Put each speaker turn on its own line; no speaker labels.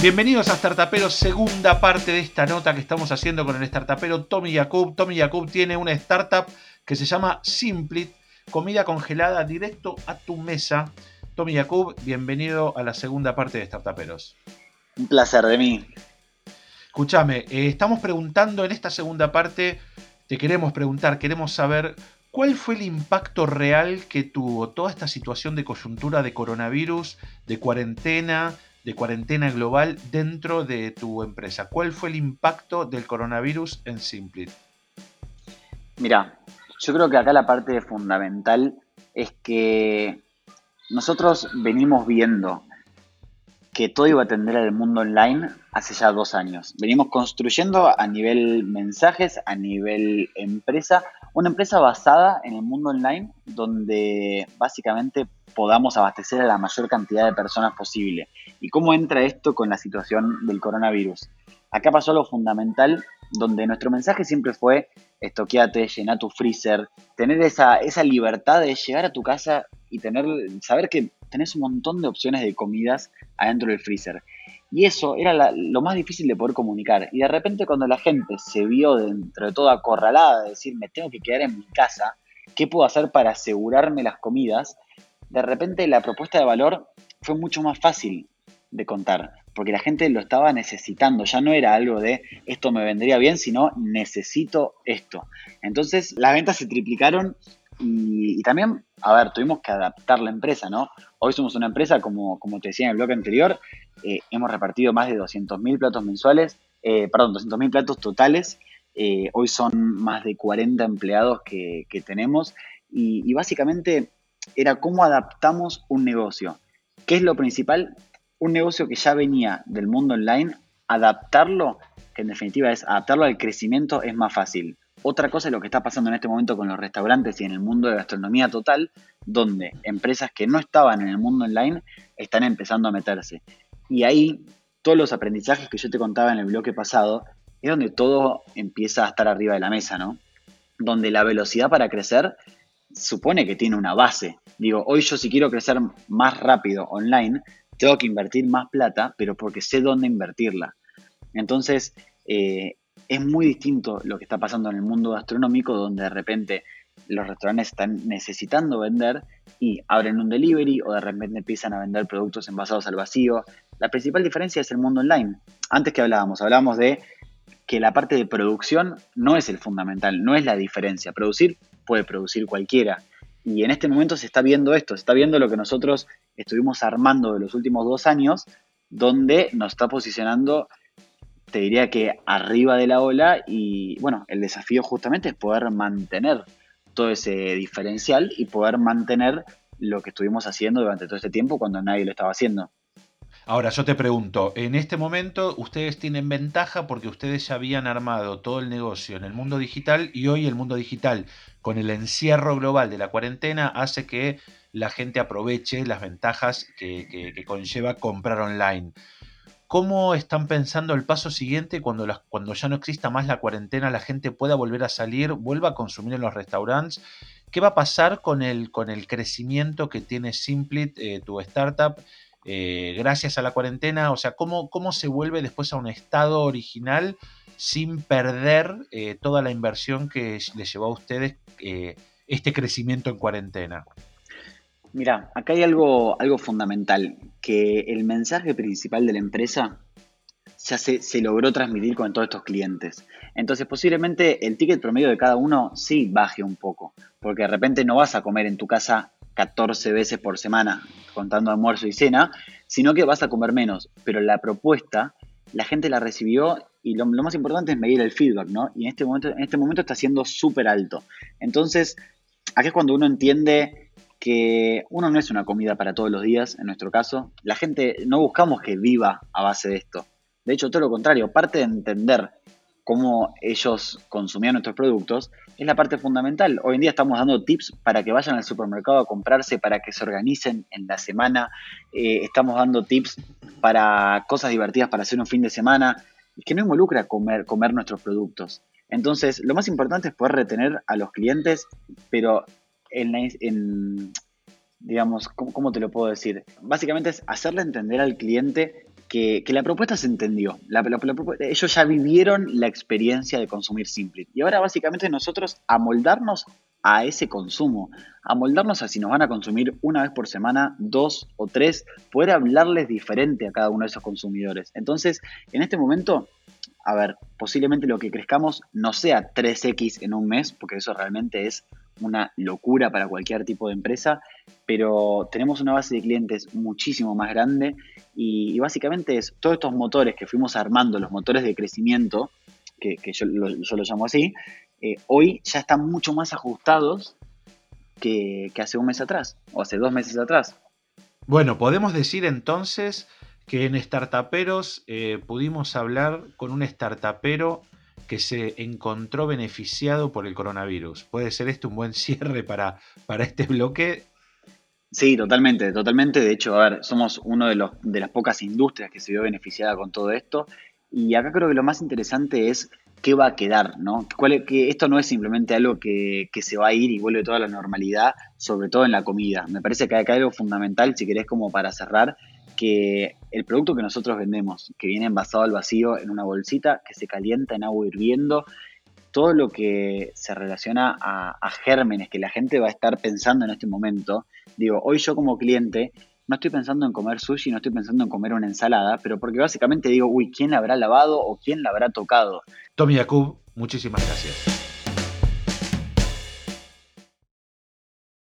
Bienvenidos a Startuperos, segunda parte de esta nota que estamos haciendo con el startupero Tommy Yakub. Tommy Yakub tiene una startup que se llama Simplit, comida congelada directo a tu mesa. Tommy Yakub, bienvenido a la segunda parte de Startuperos.
Un placer de mí.
Escúchame, eh, estamos preguntando en esta segunda parte, te queremos preguntar, queremos saber cuál fue el impacto real que tuvo toda esta situación de coyuntura de coronavirus, de cuarentena, de cuarentena global dentro de tu empresa. ¿Cuál fue el impacto del coronavirus en Simplit?
Mira, yo creo que acá la parte fundamental es que nosotros venimos viendo que todo iba a tender al mundo online hace ya dos años. Venimos construyendo a nivel mensajes, a nivel empresa, una empresa basada en el mundo online donde básicamente podamos abastecer a la mayor cantidad de personas posible. ¿Y cómo entra esto con la situación del coronavirus? Acá pasó lo fundamental, donde nuestro mensaje siempre fue estoqueate, llena tu freezer, tener esa, esa libertad de llegar a tu casa y tener, saber que tenés un montón de opciones de comidas adentro del freezer. Y eso era lo más difícil de poder comunicar. Y de repente cuando la gente se vio dentro de todo acorralada, de decir, me tengo que quedar en mi casa, ¿qué puedo hacer para asegurarme las comidas? De repente la propuesta de valor fue mucho más fácil de contar, porque la gente lo estaba necesitando, ya no era algo de esto me vendría bien, sino necesito esto. Entonces las ventas se triplicaron y, también, a ver, tuvimos que adaptar la empresa, ¿no? Hoy somos una empresa, como, como te decía en el bloque anterior, eh, hemos repartido más de 200.000 platos mensuales, eh, perdón, 200.000 platos totales. Eh, hoy son más de 40 empleados que, tenemos y, básicamente era cómo adaptamos un negocio. ¿Qué es lo principal? Un negocio que ya venía del mundo online, adaptarlo, que en definitiva es adaptarlo al crecimiento, es más fácil. Otra cosa es lo que está pasando en este momento con los restaurantes y en el mundo de gastronomía total, donde empresas que no estaban en el mundo online están empezando a meterse. Y ahí todos los aprendizajes que yo te contaba en el bloque pasado es donde todo empieza a estar arriba de la mesa, ¿no? Donde la velocidad para crecer supone que tiene una base. Digo, hoy yo si quiero crecer más rápido online, tengo que invertir más plata, pero porque sé dónde invertirla. Entonces, eh, es muy distinto lo que está pasando en el mundo gastronómico, donde de repente los restaurantes están necesitando vender y abren un delivery o de repente empiezan a vender productos envasados al vacío. La principal diferencia es el mundo online. Antes que hablábamos, hablábamos de que la parte de producción no es el fundamental, no es la diferencia. Producir puede producir cualquiera. Y en este momento se está viendo esto, se está viendo lo que nosotros estuvimos armando de los últimos dos años, donde nos está posicionando te diría que arriba de la ola y bueno, el desafío justamente es poder mantener todo ese diferencial y poder mantener lo que estuvimos haciendo durante todo este tiempo cuando nadie lo estaba haciendo.
Ahora yo te pregunto, en este momento ustedes tienen ventaja porque ustedes ya habían armado todo el negocio en el mundo digital y hoy el mundo digital con el encierro global de la cuarentena hace que la gente aproveche las ventajas que, que conlleva comprar online. ¿Cómo están pensando el paso siguiente cuando, cuando ya no exista más la cuarentena, la gente pueda volver a salir, vuelva a consumir en los restaurantes? ¿Qué va a pasar con el, con el crecimiento que tiene Simplit, eh, tu startup, eh, gracias a la cuarentena? O sea, ¿cómo, ¿cómo se vuelve después a un estado original sin perder eh, toda la inversión que les llevó a ustedes este crecimiento en cuarentena?
Mira, acá hay algo, algo fundamental, que el mensaje principal de la empresa ya se, se, logró transmitir con todos estos clientes. Entonces posiblemente el ticket promedio de cada uno sí baje un poco, porque de repente no vas a comer en tu casa 14 veces por semana, contando almuerzo y cena, sino que vas a comer menos. Pero la propuesta, la gente la recibió y lo, lo más importante es medir el feedback, ¿no? Y en este momento, en este momento está siendo súper alto. Entonces, aquí es cuando uno entiende que uno no es una comida para todos los días, en nuestro caso. La gente no buscamos que viva a base de esto. De hecho, todo lo contrario, parte de entender cómo ellos consumían nuestros productos es la parte fundamental. Hoy en día estamos dando tips para que vayan al supermercado a comprarse, para que se organicen en la semana. Eh, estamos dando tips para cosas divertidas para hacer un fin de semana, que no involucra comer, comer nuestros productos. Entonces, lo más importante es poder retener a los clientes, pero en, digamos, ¿cómo, te lo puedo decir? Básicamente es hacerle entender al cliente que, la propuesta se entendió. ellos ya vivieron la experiencia de consumir Simply. Y ahora básicamente nosotros amoldarnos a ese consumo, amoldarnos a si nos van a consumir una vez por semana, dos o tres, poder hablarles diferente a cada uno de esos consumidores. Entonces, en este momento, a ver, posiblemente lo que crezcamos no sea 3X en un mes, porque eso realmente es una locura para cualquier tipo de empresa, pero tenemos una base de clientes muchísimo más grande y, básicamente es todos estos motores que fuimos armando, los motores de crecimiento, que, yo, lo, llamo así, eh, hoy ya están mucho más ajustados que, hace un mes atrás o hace dos meses atrás.
Bueno, podemos decir entonces que en Startuperos eh, pudimos hablar con un startupero que se encontró beneficiado por el coronavirus. ¿Puede ser esto un buen cierre para, para este bloque?
Sí, totalmente, totalmente. De hecho, a ver, somos uno de, los, de las pocas industrias que se vio beneficiada con todo esto. Y acá creo que lo más interesante es qué va a quedar, ¿no? que esto no es simplemente algo que, que, se va a ir y vuelve toda la normalidad, sobre todo en la comida. Me parece que acá hay algo fundamental, si querés, como para cerrar, que el producto que nosotros vendemos, que viene envasado al vacío en una bolsita, que se calienta en agua hirviendo, todo lo que se relaciona a, gérmenes que la gente va a estar pensando en este momento, digo, hoy yo como cliente no estoy pensando en comer sushi, no estoy pensando en comer una ensalada, pero porque básicamente digo, uy, ¿quién la habrá lavado o quién la habrá tocado?
Tommy Yakub, muchísimas gracias.